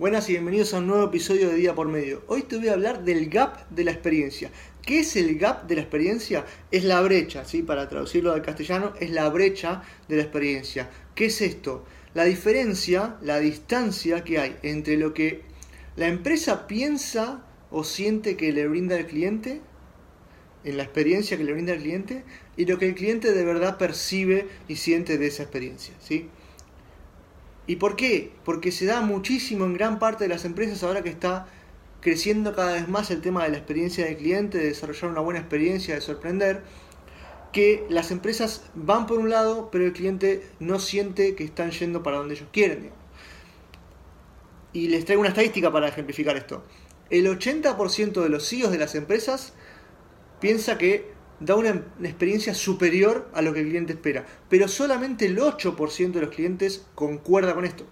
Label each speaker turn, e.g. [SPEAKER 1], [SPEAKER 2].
[SPEAKER 1] Buenas y bienvenidos a un nuevo episodio de Día por Medio. Hoy te voy a hablar del gap de la experiencia. ¿Qué es el gap de la experiencia? Es la brecha, ¿sí? para traducirlo al castellano, es la brecha de la experiencia. ¿Qué es esto? La diferencia, la distancia que hay entre lo que la empresa piensa o siente que le brinda al cliente, en la experiencia que le brinda al cliente, y lo que el cliente de verdad percibe y siente de esa experiencia. ¿sí? ¿Y por qué? Porque se da muchísimo en gran parte de las empresas ahora que está creciendo cada vez más el tema de la experiencia del cliente, de desarrollar una buena experiencia, de sorprender, que las empresas van por un lado, pero el cliente no siente que están yendo para donde ellos quieren. Y les traigo una estadística para ejemplificar esto. El 80% de los CEOs de las empresas piensa que da una, experiencia superior a lo que el cliente espera. Pero solamente el 8% de los clientes concuerda con esto.